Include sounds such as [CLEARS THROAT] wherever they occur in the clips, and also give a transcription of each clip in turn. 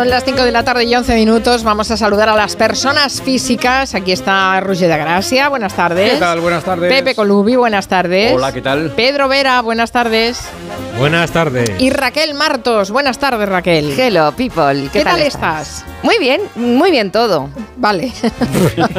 Son las 5 de la tarde y 11 minutos. Vamos a saludar a las personas físicas. Aquí está Roger de Gracia. Buenas tardes. ¿Qué tal? Buenas tardes. Pepe Colubi. Buenas tardes. Hola, ¿qué tal? Pedro Vera. Buenas tardes. Buenas tardes. Y Raquel Martos. Buenas tardes, Raquel. Hello, people. ¿Qué, ¿Qué tal estás? Muy bien, muy bien todo. Vale.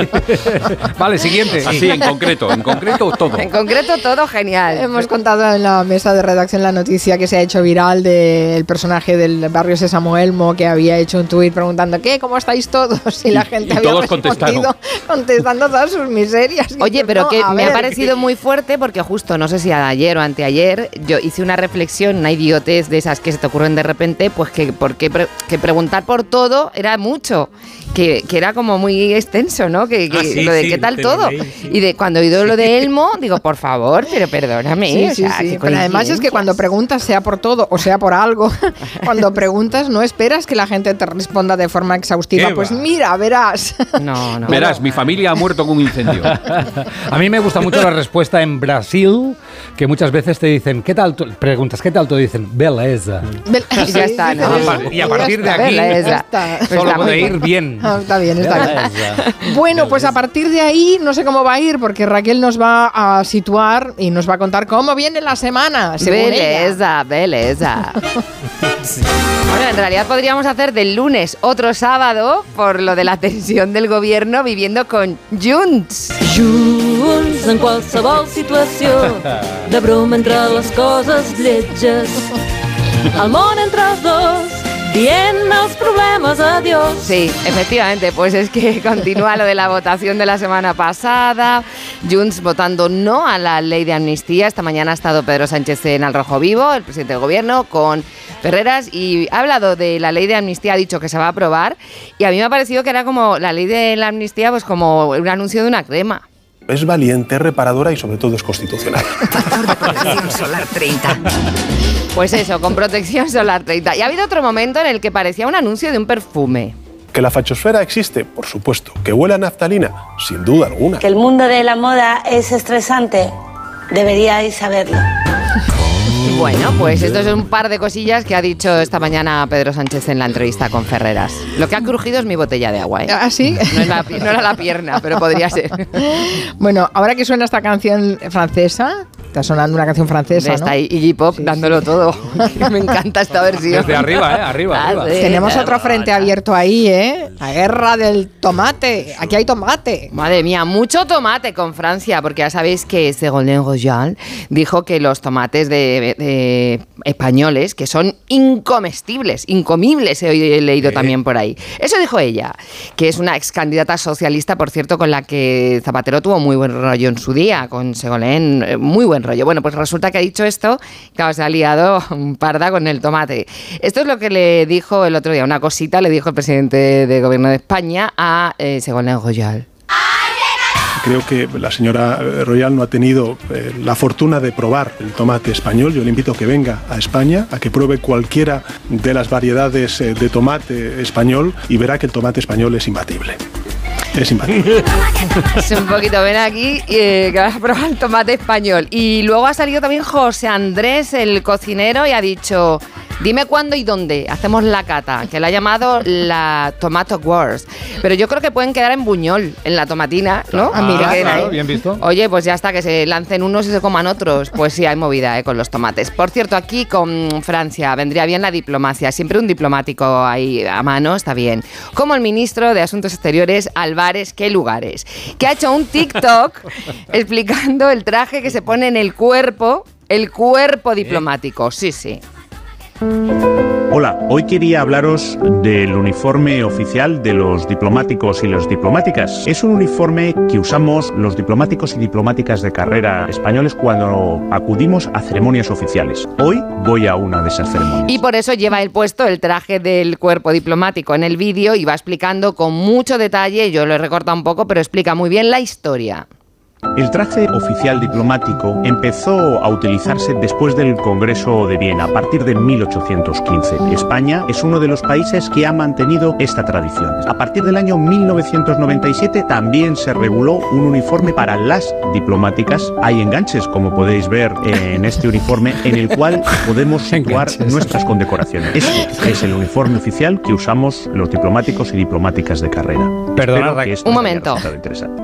[LAUGHS] Vale, siguiente. Así, en concreto, en concreto todo. En concreto, todo genial. Hemos contado en la mesa de redacción la noticia que se ha hecho viral del personaje del barrio Sésamo Elmo que había hecho un tuit preguntando ¿qué? ¿Cómo estáis todos? Y la gente y había todos respondido contestando todas sus miserias. Y Oye, pero no, que me ha parecido muy fuerte porque justo, no sé si ayer o anteayer, yo hice una reflexión, una idiotez de esas que se te ocurren de repente, pues que, porque pre- que preguntar por todo era mucho. Que, que era como muy extenso, ¿no? Que, que Ah, sí, lo de sí, qué tal todo. leí, sí. Y de cuando he oído lo de [LAUGHS] Elmo, digo, por favor, pero perdóname. Sí, o sí, sea, Pero además es que cuando preguntas, sea por todo o sea por algo, [LAUGHS] cuando preguntas no esperas que la gente te responda de forma exhaustiva. ¿Qué Pues va? mira, verás. [LAUGHS] No, no. Verás, mi familia ha muerto con un incendio. [LAUGHS] A mí me gusta mucho la respuesta en Brasil, que muchas veces te dicen, ¿qué tal? tú?". Preguntas, ¿qué tal? Te dicen, beleza. Y ya está, ¿no? Y a partir de aquí, Beleza. Solo puede ir bien. [LAUGHS] Ah, está bien, está bien. Beleza. Bueno, pues a partir de ahí no sé cómo va a ir, porque Raquel nos va a situar y nos va a contar cómo viene la semana. según ella. Beleza, beleza. Bueno, en realidad podríamos hacer del lunes otro sábado por lo de la tensión del gobierno viviendo con Junts. Junts en qualsevol situació, de broma entre les coses lletges. El món entre els dos, dient els problemes a Dios. Sí, efectivamente, pues es que continúa lo de la votación de la semana pasada. Junts votando no a la ley de amnistía. Esta mañana ha estado Pedro Sánchez en Al Rojo Vivo, el presidente del gobierno, con Ferreras y ha hablado de la ley de amnistía, ha dicho que se va a aprobar. Y a mí me ha parecido que era como la ley de la amnistía, pues como un anuncio de una crema. Es valiente, es reparadora y sobre todo es constitucional. Solar 30. Pues eso, con protección solar 30. Y ha habido otro momento en el que parecía un anuncio de un perfume. ¿Que la fachosfera existe? Por supuesto. ¿Que huele a naftalina? Sin duda alguna. Que el mundo de la moda es estresante, deberíais saberlo. Bueno, pues esto es un par de cosillas que ha dicho esta mañana Pedro Sánchez en la entrevista con Ferreras. Lo que ha crujido es mi botella de agua, ¿eh? ¿Ah, sí? No, es la no era la pierna, pero podría ser. [LAUGHS] Bueno, ahora que suena esta canción francesa, está sonando una canción francesa, Está Iggy Pop Sí, dándolo sí. todo. [LAUGHS] [LAUGHS] Me encanta esta versión. Desde arriba, ¿eh? Arriba, arriba. Tenemos otro frente abierto ahí, ¿eh? La guerra del tomate. Aquí hay tomate. Madre mía, mucho tomate con Francia, porque ya sabéis que Ségolène Royal dijo que los tomates de, de españoles, que son incomestibles, incomibles, he, leído también por ahí. Eso dijo ella, que es una ex candidata socialista, por cierto, con la que Zapatero tuvo muy buen rollo en su día, con Ségolène, eh, muy buen rollo. Bueno, pues resulta que ha dicho esto, claro, se ha liado un parda con el tomate. Esto es lo que le dijo el otro día, una cosita le dijo el presidente del gobierno de España a eh, Ségolène Royal. Creo que la señora Royal no ha tenido eh, la fortuna de probar el tomate español. Yo le invito a que venga a España, a que pruebe cualquiera de las variedades eh, de tomate español y verá que el tomate español es imbatible. Es imbatible. [LAUGHS] Es un poquito, ven aquí eh, que vas a probar el tomate español. Y luego ha salido también José Andrés, el cocinero, y ha dicho, dime cuándo y dónde hacemos la cata, que la ha llamado la Tomato Wars. Pero yo creo que pueden quedar en Buñol, en la tomatina, ¿no? Ah, mira, Que claro, bien visto. Oye, pues ya está, que se lancen unos y se coman otros. Pues sí, hay movida eh, con los tomates. Por cierto, aquí con Francia vendría bien la diplomacia. Siempre un diplomático ahí a mano está bien. Como el ministro de Asuntos Exteriores, Álvarez, ¿qué lugares? Que ha hecho un TikTok [LAUGHS] explicando el traje que se pone en el cuerpo, el cuerpo diplomático. Sí, sí. Hola, hoy quería hablaros del uniforme oficial de los diplomáticos y las diplomáticas. Es un uniforme que usamos los diplomáticos y diplomáticas de carrera españoles cuando acudimos a ceremonias oficiales. Hoy voy a una de esas ceremonias. Y por eso lleva el puesto el traje del cuerpo diplomático en el vídeo y va explicando con mucho detalle, yo lo he recortado un poco, pero explica muy bien la historia. El traje oficial diplomático empezó a utilizarse después del Congreso de Viena, a partir de 1815. España es uno de los países que ha mantenido esta tradición. A partir del año 1997 también se reguló un uniforme para las diplomáticas. Hay enganches, como podéis ver en este uniforme, en el cual podemos situar nuestras condecoraciones. Este es el uniforme oficial que usamos los diplomáticos y diplomáticas de carrera. Perdona, Un momento. interesante.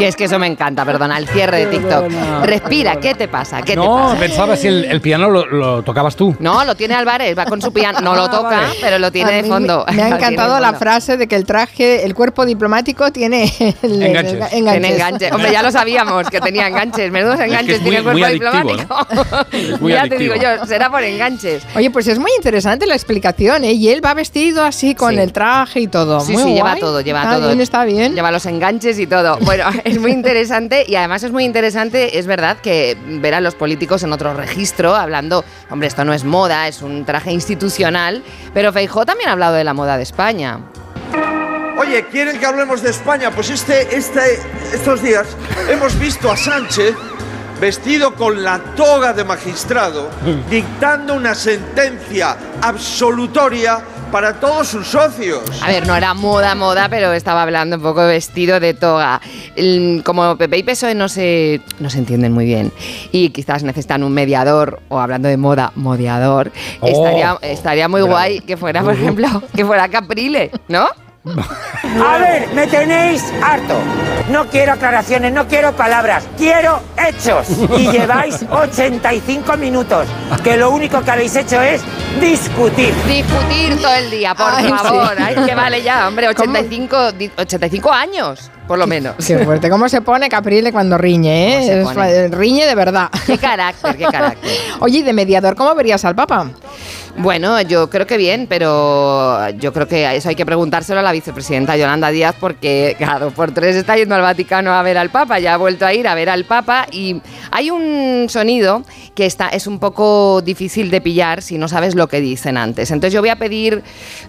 Que es que eso me encanta, perdona, el cierre de TikTok. Respira, ¿qué te pasa? ¿Qué te No, pasa? pensaba si el, el piano lo, lo tocabas tú. No, lo tiene Álvarez, va con su piano. No lo Ah, toca, vale. pero lo tiene de fondo. Me, me ha [LAUGHS] encantado la frase de que el traje, el cuerpo diplomático tiene el- Enganches. el- Tiene enganches. Hombre, ya lo sabíamos que tenía enganches. Menudos enganches es tiene el muy- cuerpo diplomático. Es muy [LAUGHS] ya te digo yo, será por enganches. Oye, pues es muy interesante la explicación, ¿eh? Y él va vestido así con Sí. el traje y todo. Sí, Muy sí, lleva guay. todo, lleva está todo. Bien, está bien. Lleva los enganches y todo. Bueno, [LAUGHS] es muy interesante y además es muy interesante, es verdad, que ver a los políticos en otro registro hablando, hombre, esto no es moda, es un traje institucional, pero Feijó también ha hablado de la moda de España. Oye, ¿quieren que hablemos de España? Pues este, este, estos días hemos visto a Sánchez vestido con la toga de magistrado, [LAUGHS] dictando una sentencia absolutoria para todos sus socios. A ver, no era moda, moda, pero estaba hablando un poco de vestido de toga. Como Pepe y PSOE no se, no se entienden muy bien y quizás necesitan un mediador, o hablando de moda, modiador, Oh. estaría, estaría muy Bravo. guay que fuera, por ejemplo, que fuera Caprile, ¿no? [LAUGHS] A ver, me tenéis harto. No quiero aclaraciones, no quiero palabras, quiero hechos. Y [LAUGHS] lleváis 85 minutos, que lo único que habéis hecho es discutir. Discutir todo el día, por Ay, favor. sí. Ay, que vale ya, hombre, 85, di- 85 años, por lo menos. Qué fuerte. ¿Cómo se pone Caprile cuando riñe, ¿Cómo se eh? Riñe de verdad. Qué carácter, qué carácter. [LAUGHS] Oye, y de mediador, ¿cómo verías al Papa? Bueno, yo creo que bien, pero yo creo que eso hay que preguntárselo a la vicepresidenta Yolanda Díaz porque dos por tres está yendo al Vaticano a ver al Papa, ya ha vuelto a ir a ver al Papa y hay un sonido que está, es un poco difícil de pillar si no sabes lo que dicen antes. Entonces yo voy a pedir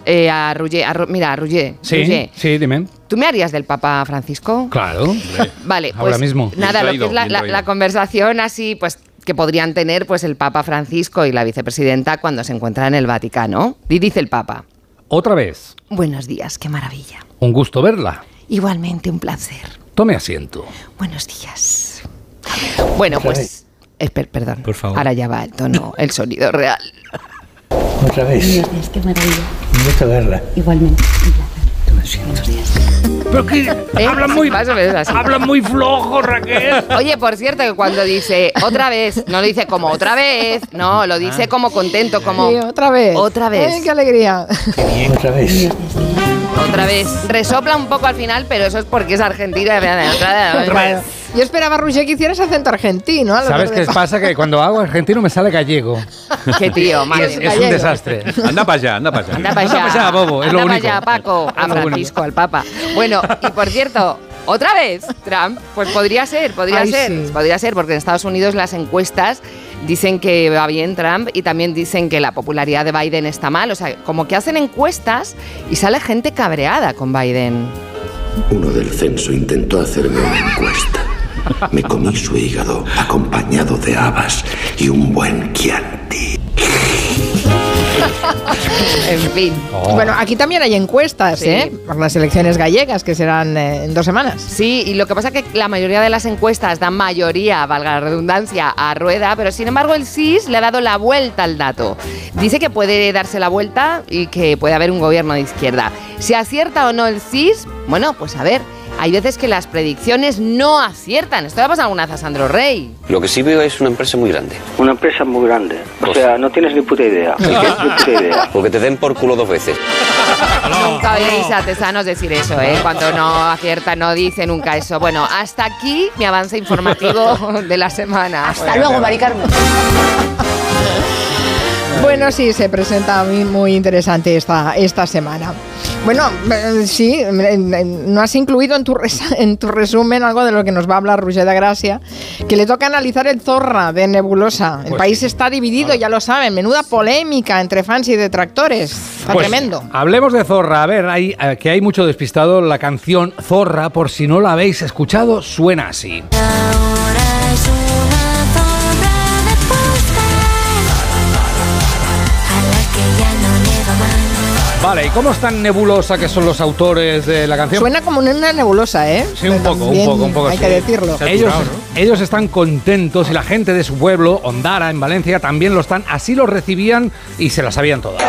eh, a Roger, a Ru- mira, a Roger, Sí, dime. ¿tú me harías del Papa Francisco? Claro. [LAUGHS] Vale, Ahora pues mismo. nada, lo que es la conversación así, pues que podrían tener pues el Papa Francisco y la vicepresidenta cuando se encuentran en el Vaticano. Y dice el Papa, Otra vez. buenos días, qué maravilla. Un gusto verla. Igualmente un placer. Tome asiento. Buenos días. Bueno, pues... esper- perdón, Por favor. ahora ya va el tono, [LAUGHS] el sonido real. Otra vez. Buenos días, qué maravilla. Un gusto verla. Igualmente, un placer. Buenos días. Pero que [LAUGHS] ¿Eh? habla muy, Más o menos así. habla muy flojo, Raquel. Oye, por cierto, que cuando dice otra vez, no lo dice como otra vez, no, lo dice como contento, como Sí, otra vez. Otra vez. Ay, qué alegría. Otra vez. otra vez. Resopla un poco al final, pero eso es porque es argentina. Claro. Yo esperaba, Roger, que hicieras acento argentino. a lo ¿Sabes de- qué pasa? Que cuando hago argentino me sale gallego. [LAUGHS] Qué tío, madre es, mía. es un Gallego. desastre. Anda para allá, anda para allá. Anda para Anda allá. pa' allá, bobo, es lo Anda pa' único. allá, Paco. A lo. Francisco, al Papa. Bueno, y por cierto, otra vez, Trump, pues podría ser, podría Ay, ser, sí. podría ser, porque en Estados Unidos las encuestas dicen que va bien Trump y también dicen que la popularidad de Biden está mal. O sea, como que hacen encuestas y sale gente cabreada con Biden. Uno del censo intentó hacerme una encuesta. Me comí su hígado acompañado de habas y un buen Chianti. En fin. Oh. Bueno, aquí también hay encuestas, Sí. ¿eh? Por las elecciones gallegas, que serán eh, en dos semanas. Sí, y lo que pasa es que la mayoría de las encuestas dan mayoría, valga la redundancia, a Rueda, pero sin embargo el CIS le ha dado la vuelta al dato. Dice que puede darse la vuelta y que puede haber un gobierno de izquierda. Si acierta o no el CIS, bueno, pues a ver, hay veces que las predicciones no aciertan. Esto le ha pasado alguna vez a Sandro Rey. Lo que sí veo es una empresa muy grande. Una empresa muy grande. O sea, no tienes ni puta idea. [LAUGHS] Ni puta idea. Porque te den por culo dos veces. [LAUGHS] Nunca oiréis a artesanos decir eso, ¿eh? Cuando no acierta, no dice nunca eso. Bueno, hasta aquí mi avance informativo [LAUGHS] de la semana. Hasta luego, Mari Carmen. Bueno, sí, se presenta muy, muy interesante esta, esta semana. Bueno, eh, sí, no has incluido en tu, res- [LAUGHS] en tu resumen algo de lo que nos va a hablar Roger de Gracia, que le toca analizar el Zorra de Nebulosa. El Pues país sí. está dividido, ya lo saben, menuda polémica entre fans y detractores. Está Pues, tremendo. Hablemos de Zorra. A ver, hay, eh, que hay mucho despistado. La canción Zorra, por si no la habéis escuchado, suena así. Vale, ¿y cómo es tan nebulosa que son los autores de la canción? Suena como una nebulosa, ¿eh? Sí, un poco, un poco, un poco. Hay sí. que decirlo. Ellos, ellos están contentos y la gente de su pueblo, Ondara, en Valencia, también lo están. Así lo recibían y se la sabían todas.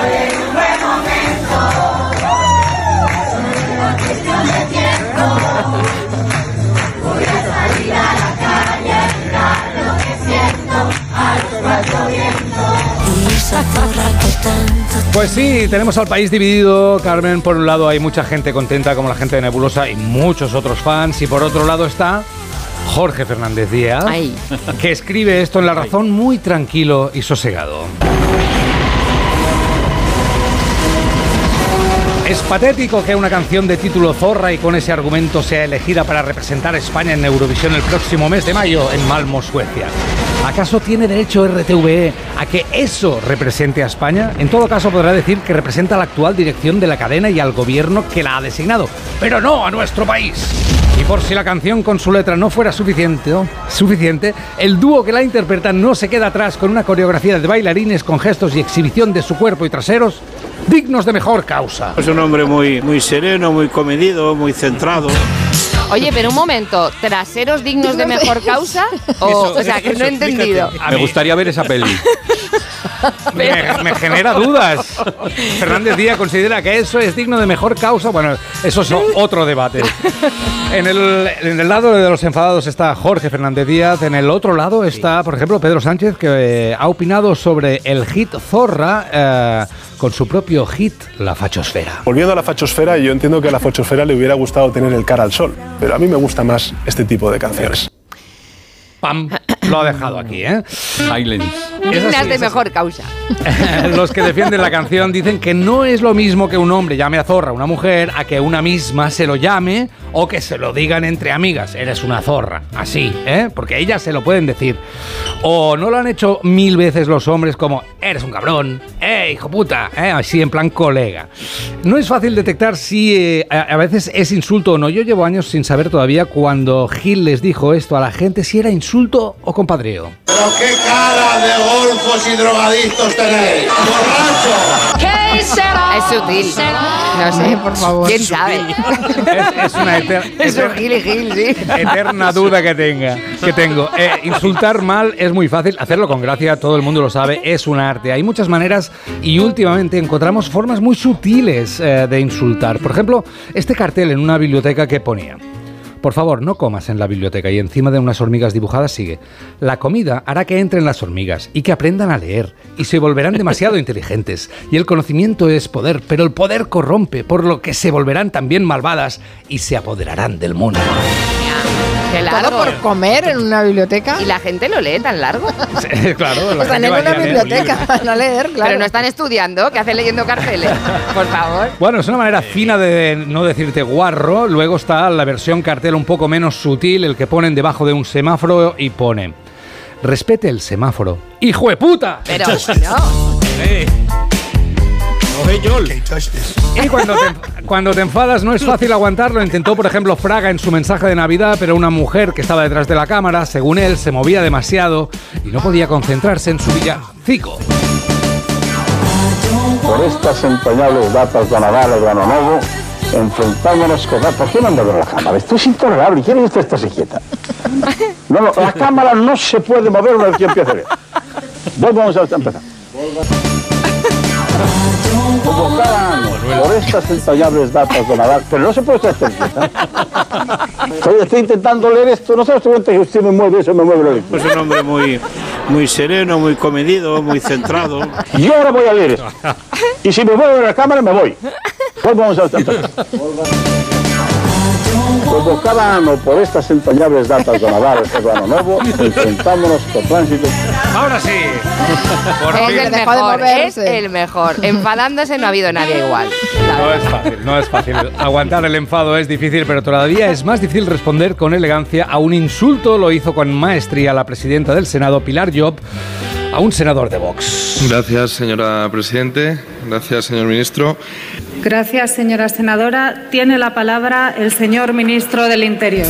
Pues sí, tenemos al país dividido, Carmen. Por un lado hay mucha gente contenta como la gente de Nebulosa y muchos otros fans. Y por otro lado está Jorge Fernández Díaz, Ay. que escribe esto en La Razón muy tranquilo y sosegado. Es patético que una canción de título Zorra y con ese argumento sea elegida para representar a España en Eurovisión el próximo mes de mayo en Malmo, Suecia. ¿Acaso tiene derecho RTVE a que eso represente a España? En todo caso podrá decir que representa a la actual dirección de la cadena y al gobierno que la ha designado, pero no a nuestro país. Y por si la canción con su letra no fuera suficiente, suficiente, el dúo que la interpreta no se queda atrás con una coreografía de bailarines con gestos y exhibición de su cuerpo y traseros dignos de mejor causa. Es un hombre muy, muy sereno, muy comedido, muy centrado. Oye, pero un momento, ¿traseros dignos de mejor causa? O, [LAUGHS] Eso, o sea, que no he entendido. Me gustaría ver esa peli. [LAUGHS] [LAUGHS] Me, me genera dudas. Fernández Díaz considera que eso es digno de mejor causa. Bueno, eso es otro debate. En el, en el lado de los enfadados está Jorge Fernández Díaz. En el otro lado está, por ejemplo, Pedro Sánchez, que eh, ha opinado sobre el hit Zorra eh, con su propio hit, La Fachosfera. Volviendo a la fachosfera, yo entiendo que a la fachosfera le hubiera gustado tener el cara al sol, pero a mí me gusta más este tipo de canciones. Pam, lo ha dejado aquí, ¿eh? Silence. Dignas de mejor causa. [LAUGHS] Los que defienden la canción dicen que no es lo mismo que un hombre llame a zorra a una mujer a que una misma se lo llame o que se lo digan entre amigas. Eres una zorra. Así, ¿eh? Porque ellas se lo pueden decir. O no lo han hecho mil veces los hombres como eres un cabrón, eh, hijo puta, ¿eh? Así en plan colega. No es fácil detectar si eh, a, a veces es insulto o no. Yo llevo años sin saber todavía cuando Gil les dijo esto a la gente si era insulto o compadreo. Pero qué cara de golfos y drogadictos tenéis. ¡Borracho! ¿Qué será? Es sutil. No sé, por favor. ¿Quién sabe? Es, es una eter- [LAUGHS] Es un gil y gil, sí. eterna duda que tenga que tengo Eh, insultar mal es muy fácil hacerlo con gracia todo el mundo lo sabe es un arte hay muchas maneras y últimamente encontramos formas muy sutiles eh, de insultar por ejemplo este cartel en una biblioteca que ponía por favor, no comas en la biblioteca y encima de unas hormigas dibujadas sigue. La comida hará que entren las hormigas y que aprendan a leer y se volverán demasiado [LAUGHS] inteligentes. Y el conocimiento es poder, pero el poder corrompe, por lo que se volverán también malvadas y se apoderarán del mundo. Qué Todo largo. por comer en una biblioteca. Y la gente lo lee tan largo. [LAUGHS] claro, la Están en una un biblioteca, a [LAUGHS] leer, claro. Pero no están estudiando, ¿qué hacen leyendo carteles? Por favor. Bueno, es una manera fina de no decirte guarro. Luego está la versión cartel un poco menos sutil, el que ponen debajo de un semáforo y pone: Respete el semáforo. ¡Hijo de puta! Pero no. [LAUGHS] Y cuando te, cuando te enfadas no es fácil aguantarlo. Intentó, por ejemplo, Fraga en su mensaje de Navidad, pero una mujer que estaba detrás de la cámara, según él, se movía demasiado y no podía concentrarse en su villancico. Por estas entrañables datas de Nadal o de Ano Novo, enfrentándonos con... ¿Por qué no anda ver la cámara? Esto es intolerable. ¿Quiere que usted esté quieta? No, no, la cámara no se puede mover una vez que empiece a ver. Volvamos a empezar. Por estas entrañables datas de Nadal, pero no se puede estar quieta. Estoy, estoy intentando leer esto, no das cuenta que usted me mueve eso, me mueve la lectura. Es un hombre muy, muy sereno, muy comedido, muy centrado. Yo ahora voy a leer esto. [LAUGHS] Y si me mueve la cámara, me voy. Volvamos a empezar. [LAUGHS] Como cada ano por estas entrañables datas do Nadal e do Ano Novo, enfrentámonos co tránsito. Ahora sí. Por Es fin. el mejor, es moverse. el mejor. Enfadándose no ha habido nadie igual. No es fácil, no es fácil. Aguantar el enfado es difícil, pero todavía es más difícil responder con elegancia a un insulto. Lo hizo con maestría la presidenta del Senado, Pilar Job, a un senador de Vox. Gracias, señora Presidente. Gracias, señor Ministro. Gracias, señora senadora. Tiene la palabra el señor ministro del Interior.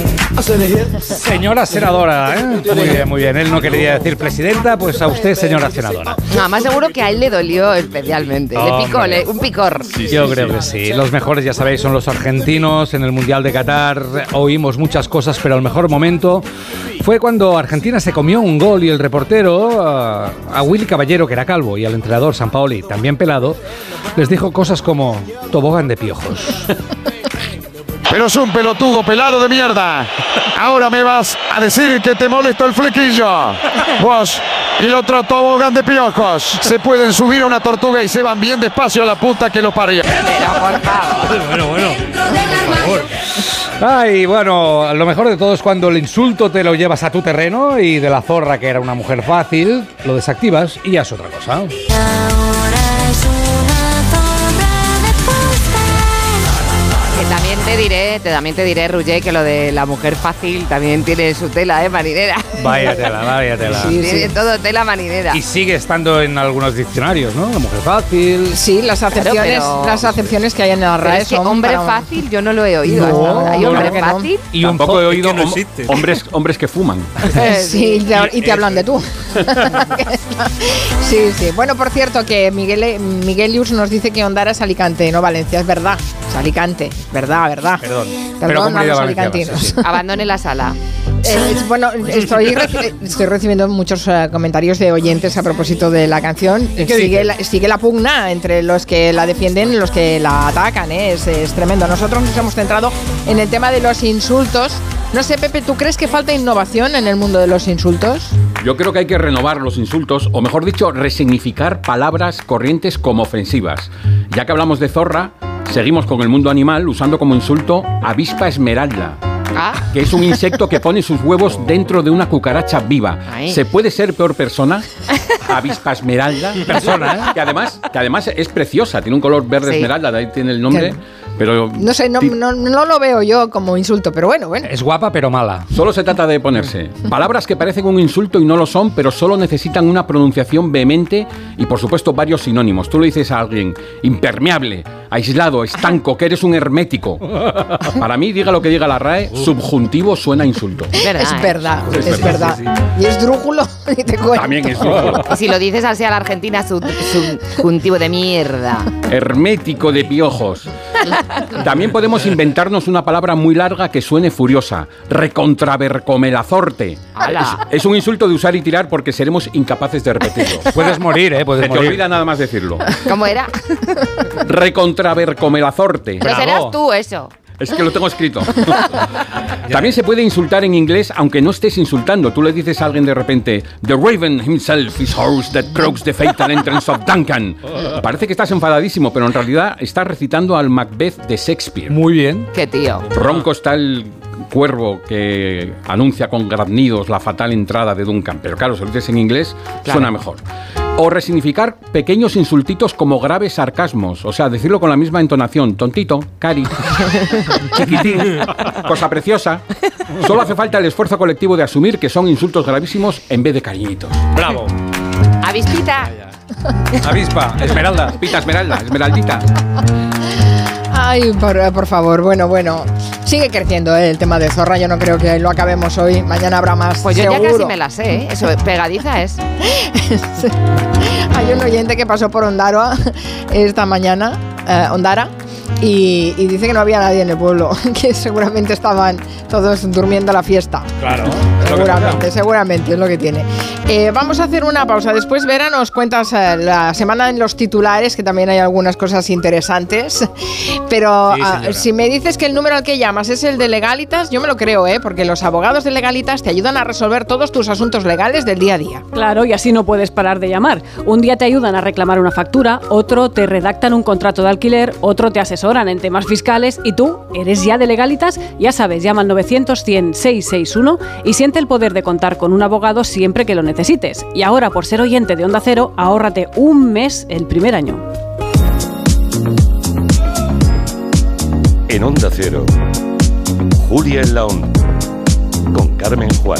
Señora senadora, ¿eh? Muy bien, muy bien. Él no quería decir presidenta, pues a usted, señora senadora. No, más seguro que a él le dolió especialmente. Le picó, le- un picor. Yo creo que sí. Los mejores, ya sabéis, son los argentinos. En el Mundial de Qatar oímos muchas cosas, pero el mejor momento fue cuando Argentina se comió un gol y el reportero, a, a Willy Caballero, que era calvo, y al entrenador San Paoli, también pelado, les dijo cosas como tobogán de piojos. [LAUGHS] Pero es un pelotudo pelado de mierda. Ahora me vas a decir que te molesto el flequillo. Vos y el otro tobogán de piojos. Se pueden subir a una tortuga y se van bien despacio a la puta que lo parió. Bueno, bueno. Por favor. Ay, bueno, lo mejor de todo es cuando el insulto te lo llevas a tu terreno y de la zorra, que era una mujer fácil, lo desactivas y ya es otra cosa. Te diré, te, también te diré, Ruggé, que lo de la mujer fácil también tiene su tela, ¿eh? Marinera. Vaya tela, vaya tela. tiene todo tela marinera. Y sigue estando en algunos diccionarios, ¿no? La mujer fácil. Sí, las acepciones, pero- las acepciones que hay en la RAE es que son hombre para- fácil yo no lo he oído No, hasta ahora. ¿Hay hombre no, fácil? Y un Tampoco he oído es que no hombres, hombres que fuman. [LAUGHS] [LAUGHS] Sí, y te, y te hablan de tú. [LAUGHS] sí, sí. Bueno, por cierto, que Miguel, Miguelius nos dice que Ondara es Alicante, no Valencia, es verdad. Es Alicante, es verdad, verdad. Perdón. Perdón Pero a los alicantinos. sí, sí. Abandone la sala. [LAUGHS] Eh, es- bueno, estoy, reci- estoy recibiendo muchos eh, comentarios de oyentes a propósito de la canción. Sigue la, sigue la pugna entre los que la defienden y los que la atacan. ¿eh? Es, es tremendo. Nosotros nos hemos centrado en el tema de los insultos. No sé, Pepe, ¿tú crees que falta innovación en el mundo de los insultos? Yo creo que hay que renovar los insultos, o mejor dicho, resignificar palabras corrientes como ofensivas. Ya que hablamos de zorra, seguimos con el mundo animal usando como insulto avispa esmeralda. Ah, que es un insecto que pone sus huevos dentro de una cucaracha viva. Ay. ¿Se puede ser peor persona? Avispa esmeralda. Persona, ¿eh? Que además, que además es preciosa, tiene un color verde Sí. esmeralda, de ahí tiene el nombre. Pero No sé, no, no, no lo veo yo como insulto, pero bueno, bueno. Es guapa pero mala. Solo se trata de ponerse palabras que parecen un insulto y no lo son, pero solo necesitan una pronunciación vehemente y por supuesto varios sinónimos. Tú le dices a alguien impermeable, aislado, estanco, que eres un hermético. Para mí, diga lo que diga la RAE, subjuntivo suena a insulto. es verdad. Es ¿eh? verdad, Es es verdad, verdad. Y es drújulo, [LAUGHS] y te cuento. También es drújulo. Si lo dices así a la Argentina, su, subjuntivo de mierda. Hermético de piojos. También podemos inventarnos una palabra muy larga que suene furiosa. Recontravercomelazorte. ¡Hala! Es, es un insulto de usar y tirar porque seremos incapaces de repetirlo. [LAUGHS] Puedes morir, ¿eh? Puedes Se te morir. olvida nada más decirlo. ¿Cómo era? Recontravercomelazorte. Pero serás tú eso. Es que lo tengo escrito. [LAUGHS] También se puede insultar en inglés aunque no estés insultando. Tú le dices a alguien de repente, The Raven himself is horse that croaks the fatal entrance of Duncan. Parece que estás enfadadísimo, pero en realidad estás recitando al Macbeth de Shakespeare. Muy bien. Qué tío. Ronco está el cuervo que anuncia con graznidos la fatal entrada de Duncan. Pero claro, si lo dices en inglés, Claro. suena mejor. O resignificar pequeños insultitos como graves sarcasmos. O sea, decirlo con la misma entonación. Tontito, cari, [LAUGHS] chiquitín, cosa preciosa. Solo hace falta el esfuerzo colectivo de asumir que son insultos gravísimos en vez de cariñitos. Bravo. Avispita. Avispa, esmeralda. Pita esmeralda, esmeraldita. Ay, por, por favor, bueno, bueno. Sigue creciendo ¿eh? el tema de Zorra. Yo no creo que lo acabemos hoy. Mañana habrá más. Pues yo ya casi me la sé, ¿eh? Eso, pegadiza es. [LAUGHS] Hay un oyente que pasó por Ondara esta mañana, eh, Ondara, y, y dice que no había nadie en el pueblo, [LAUGHS] que seguramente estaban todos durmiendo la fiesta. Claro. Seguramente, seguramente es lo que tiene. Eh, vamos a hacer una pausa. Después, Vera, nos cuentas eh, la semana en los titulares, que también hay algunas cosas interesantes. [LAUGHS] Pero Sí, ah, si me dices que el número al que llamas es el de Legalitas, yo me lo creo, ¿eh? Porque los abogados de Legalitas te ayudan a resolver todos tus asuntos legales del día a día. Claro, y así no puedes parar de llamar. Un día te ayudan a reclamar una factura, otro te redactan un contrato de alquiler, otro te asesoran en temas fiscales y tú eres ya de legalitas, ya sabes, llama al 900 100 661 y siente el poder de contar con un abogado siempre que lo necesites. Y ahora, por ser oyente de Onda Cero, ahórrate un mes el primer año. En Onda Cero, Julia en la con Carmen Juan.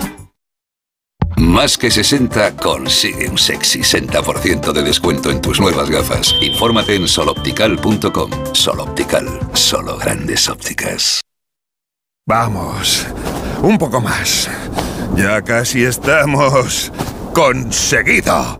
Más que 60 consigue un sexy 60% de descuento en tus nuevas gafas. Infórmate en soloptical.com. Soloptical, solo grandes ópticas. Vamos, un poco más. Ya casi estamos conseguido.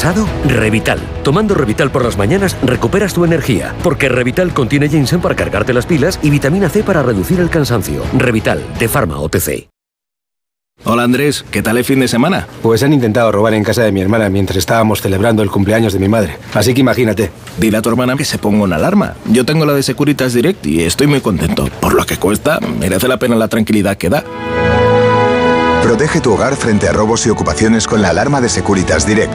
¿Cansado? Revital. Tomando Revital por las mañanas recuperas tu energía, porque Revital contiene ginseng para cargarte las pilas y vitamina C para reducir el cansancio. Revital, de Pharma OTC. Hola Andrés, ¿qué tal el fin de semana? Pues han intentado robar en casa de mi hermana mientras estábamos celebrando el cumpleaños de mi madre. Así que imagínate. Dile a tu hermana que se ponga una alarma. Yo tengo la de Securitas Direct y estoy muy contento. Por lo que cuesta, merece la pena la tranquilidad que da. Protege tu hogar frente a robos y ocupaciones con la alarma de Securitas Direct.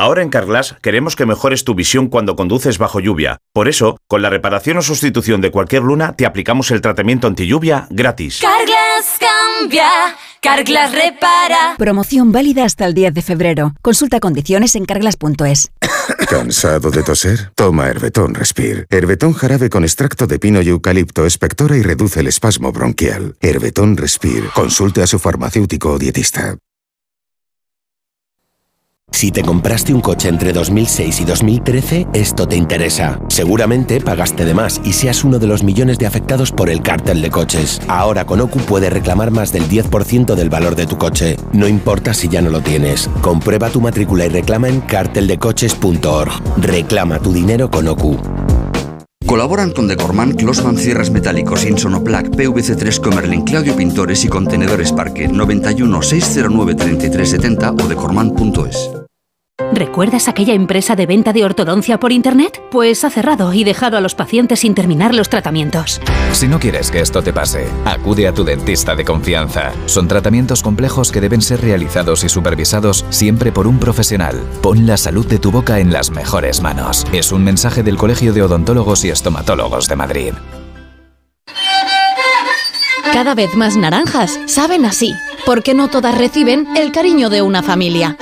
Ahora en Carglass queremos que mejores tu visión cuando conduces bajo lluvia. Por eso, con la reparación o sustitución de cualquier luna, te aplicamos el tratamiento anti lluvia gratis. Carglass cambia, Carglass repara. Promoción válida hasta el 10 de febrero. Consulta condiciones en carglass.es. [COUGHS] ¿Cansado de toser? Toma Herbetón Respire. Herbetón jarabe con extracto de pino y eucalipto espectora y reduce el espasmo bronquial. Herbetón Respire. Consulte a su farmacéutico o dietista. Si te compraste un coche entre 2006 y 2013, esto te interesa. Seguramente pagaste de más y seas uno de los millones de afectados por el cártel de coches. Ahora con OCU puedes reclamar más del 10% del valor de tu coche. No importa si ya no lo tienes. Comprueba tu matrícula y reclama en carteldecoches.org. Reclama tu dinero con OCU. Colaboran con Decorman, Closman Cierres Metálicos, Insonoplac, PVC3 Comerlin, Claudio Pintores y Contenedores Parque 91 609 3370 o decorman.es. ¿Recuerdas aquella empresa de venta de ortodoncia por Internet? Pues ha cerrado y dejado a los pacientes sin terminar los tratamientos. Si no quieres que esto te pase, acude a tu dentista de confianza. Son tratamientos complejos que deben ser realizados y supervisados siempre por un profesional. Pon la salud de tu boca en las mejores manos. Es un mensaje del Colegio de Odontólogos y Estomatólogos de Madrid. Cada vez más naranjas saben así, porque no todas reciben el cariño de una familia.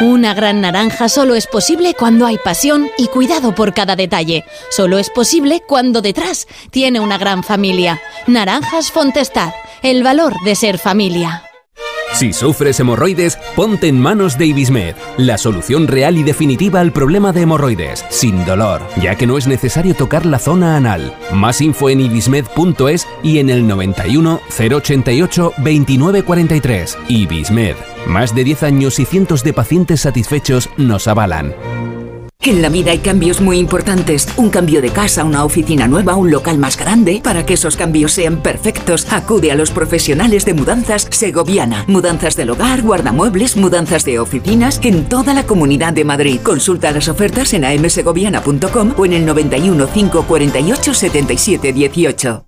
Una gran naranja solo es posible cuando hay pasión y cuidado por cada detalle. Solo es posible cuando detrás tiene una gran familia. Naranjas Fontestad, el valor de ser familia. Si sufres hemorroides, ponte en manos de Ibismed, la solución real y definitiva al problema de hemorroides, sin dolor, ya que no es necesario tocar la zona anal. Más info en ibismed.es y en el 91 088 2943. Ibismed, más de 10 años y cientos de pacientes satisfechos nos avalan. En la vida hay cambios muy importantes. Un cambio de casa, una oficina nueva, un local más grande. Para que esos cambios sean perfectos, acude a los profesionales de mudanzas Segoviana. Mudanzas del hogar, guardamuebles, mudanzas de oficinas en toda la comunidad de Madrid. Consulta las ofertas en amsegoviana.com o en el 91 548 77 18.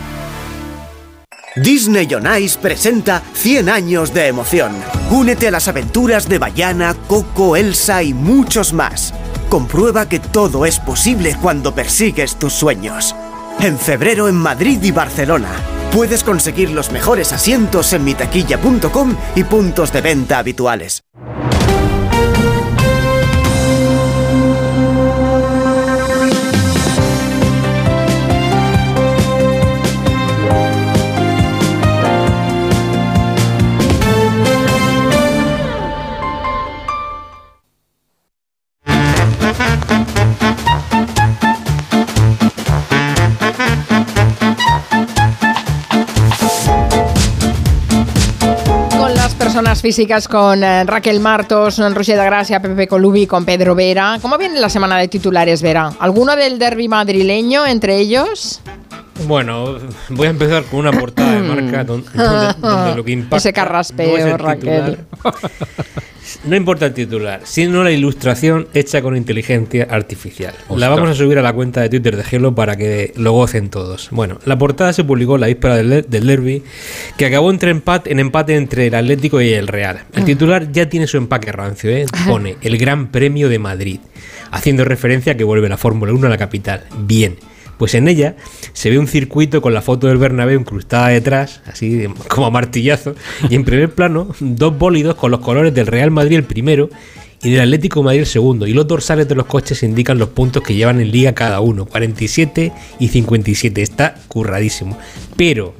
Disney on Ice presenta 100 años de emoción. Únete a las aventuras de Bayana, Coco, Elsa y muchos más. Comprueba que todo es posible cuando persigues tus sueños. En febrero en Madrid y Barcelona. Puedes conseguir los mejores asientos en mitaquilla.com y puntos de venta habituales. Personas físicas, con eh, Raquel Martos, Roger de Gracia, Pepe Colubi, con Pedro Vera. ¿Cómo viene la semana de titulares, Vera? ¿Alguno del derby madrileño entre ellos? Bueno, voy a empezar con una portada de marca don- [CLEARS THROAT] donde, donde lo que impacta Ese carraspeo, no es el Raquel. [LAUGHS] No importa el titular, sino la ilustración hecha con inteligencia artificial. La vamos a subir a la cuenta de Twitter de Gelo para que lo gocen todos. Bueno, la portada se publicó la víspera del, del derby, que acabó entre empate, en empate entre el Atlético y el Real. El titular ya tiene su empaque rancio, ¿eh? pone el Gran Premio de Madrid, haciendo referencia a que vuelve la Fórmula 1 a la capital. Bien. Pues en ella se ve un circuito con la foto del Bernabéu incrustada detrás, así como a martillazo, y en primer plano dos bólidos con los colores del Real Madrid el primero y del Atlético Madrid el segundo, y los dorsales de los coches indican los puntos que llevan en liga cada uno, 47 y 57, está curradísimo. Pero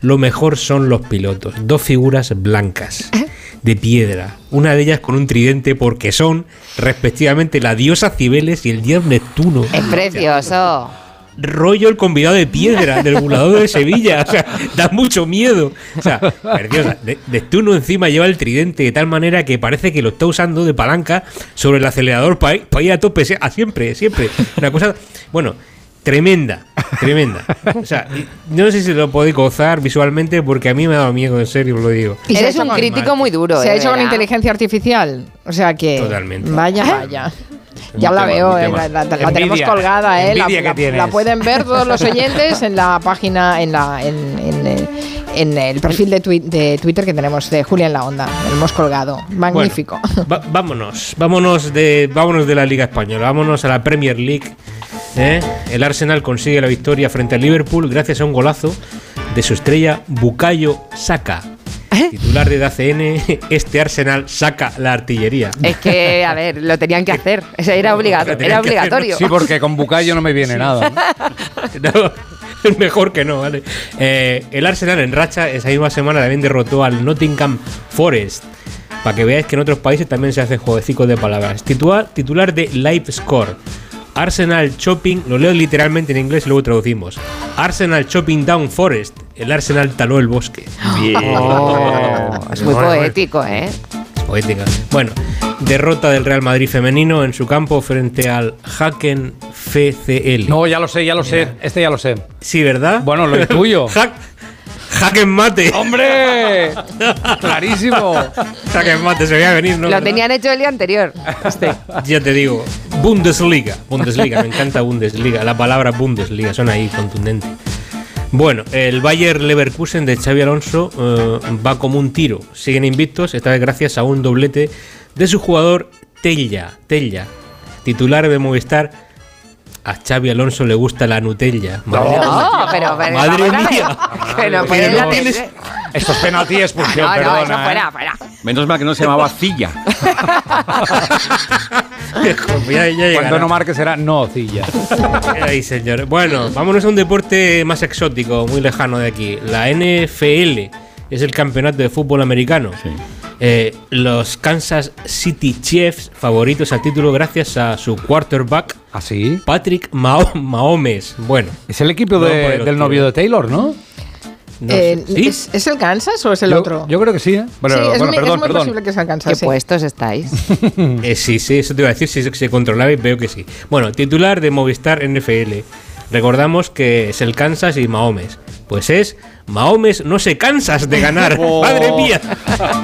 lo mejor son los pilotos, dos figuras blancas de piedra, una de ellas con un tridente porque son respectivamente la diosa Cibeles y el dios Neptuno. Es precioso. Rollo el convidado de piedra del volador de Sevilla. O sea, da mucho miedo. O sea, preciosa. De- Neptuno encima lleva el tridente de tal manera que parece que lo está usando de palanca sobre el acelerador para ir, pa' ir a tope, a siempre, siempre. Una cosa, bueno, tremenda, tremenda. O sea, no sé si lo podéis gozar visualmente porque a mí me ha dado miedo, en serio os lo digo. Y se Eres ha hecho un crítico muy duro, Se eh, ha hecho con inteligencia artificial. O sea que. Totalmente. Vaya, vaya. Ya la tema, veo, eh, la, la- la Envidia, tenemos colgada, eh, la, la- pueden ver todos los oyentes en la [LAUGHS] página, en la, en, en, en el perfil de, twi- de Twitter que tenemos de Julia en la Onda. Lo hemos colgado. Magnífico. Va- [LAUGHS] vámonos, vámonos de, vámonos de la Liga Española, vámonos a la Premier League. ¿eh? El Arsenal consigue la victoria frente al Liverpool gracias a un golazo de su estrella Bukayo Saka. Titular de DACN, este Arsenal saca la artillería. Es que, a ver, lo tenían que hacer. Eso era, obligato- hacer, obligatorio. Sí, porque con Bucayo no me viene nada. [LAUGHS] No, es mejor que no, ¿vale? Eh, el Arsenal en racha esa misma semana también derrotó al Nottingham Forest. Para que veáis que en otros países también se hacen jueguecitos de palabras. Titular, titular de Live Score. Arsenal Chopping, lo leo literalmente en inglés y luego traducimos. Arsenal Chopping Down Forest. El Arsenal taló el bosque. Bien. Oh, [LAUGHS] es muy poético, ¿eh? Poética. Bueno, derrota del Real Madrid femenino en su campo frente al Haken FCL. No, ya lo sé, ya lo sé. Este ya lo sé. Sí, ¿verdad? Bueno, lo intuyo. [LAUGHS] Hack, Haken Mate. ¡Hombre! [LAUGHS] Clarísimo. Haken Mate, se veía venir, ¿no? lo ¿Verdad? tenían hecho el día anterior. Este. Ya te digo. Bundesliga. Bundesliga, me encanta Bundesliga. La palabra Bundesliga suena ahí contundente. Bueno, el Bayer Leverkusen de Xavi Alonso eh, va como un tiro. Siguen invictos, esta vez gracias a un doblete de su jugador Tella. Tella, titular de Movistar. A Xavi Alonso le gusta la Nutella. Madre mía. No, pero, pero Madre mía. Pero puedes no tienes- Esto es penalti y expulsión, No, no, perdona. eso ¿eh? fuera, fuera. Menos mal que no se llamaba Cilla. [LAUGHS] [LAUGHS] Cuando no marque será nocilla. [LAUGHS] Ay, señor. Bueno, vámonos a un deporte más exótico, muy lejano de aquí. La NFL es el campeonato de fútbol americano. Eh, los Kansas City Chiefs, favoritos al título gracias a su quarterback, ¿Así? Patrick Mah- Mahomes. Bueno, Es el equipo No, de- del novio de Taylor, ¿no? No Eh. ¿es, es el Kansas o es el yo, otro? yo creo que sí, ¿eh? Bueno, sí, es, bueno, muy, perdón, es muy perdón. posible que sea el Kansas. ¿Qué sí. puestos estáis? [LAUGHS] Eh, sí, sí, eso te iba a decir, si se controlaba y veo que sí. Bueno, titular de Movistar NFL. Recordamos que es el Kansas y Mahomes. Pues es Mahomes no se cansas de ganar. [LAUGHS] [LAUGHS] Oh. ¡Madre mía!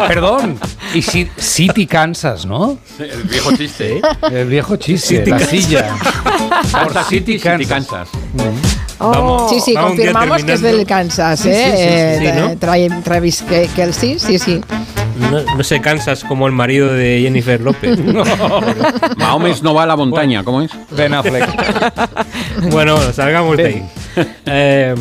Perdón. Y si- City Kansas, ¿no? El viejo chiste, ¿eh? [LAUGHS] El viejo chiste, City la Kansas. silla. Por Kansas City, City, Kansas. Vamos, Sí, sí, vamos confirmamos que es del Kansas, ¿eh? sí, sí, sí, ¿no? Tra- Travis Ke- Kelsey, sí, sí. No, no se cansas como el marido de Jennifer López. Mahomes no va a la montaña, ¿cómo es? Ben Affleck. bueno, bueno, salgamos de ahí. [LAUGHS] Eh,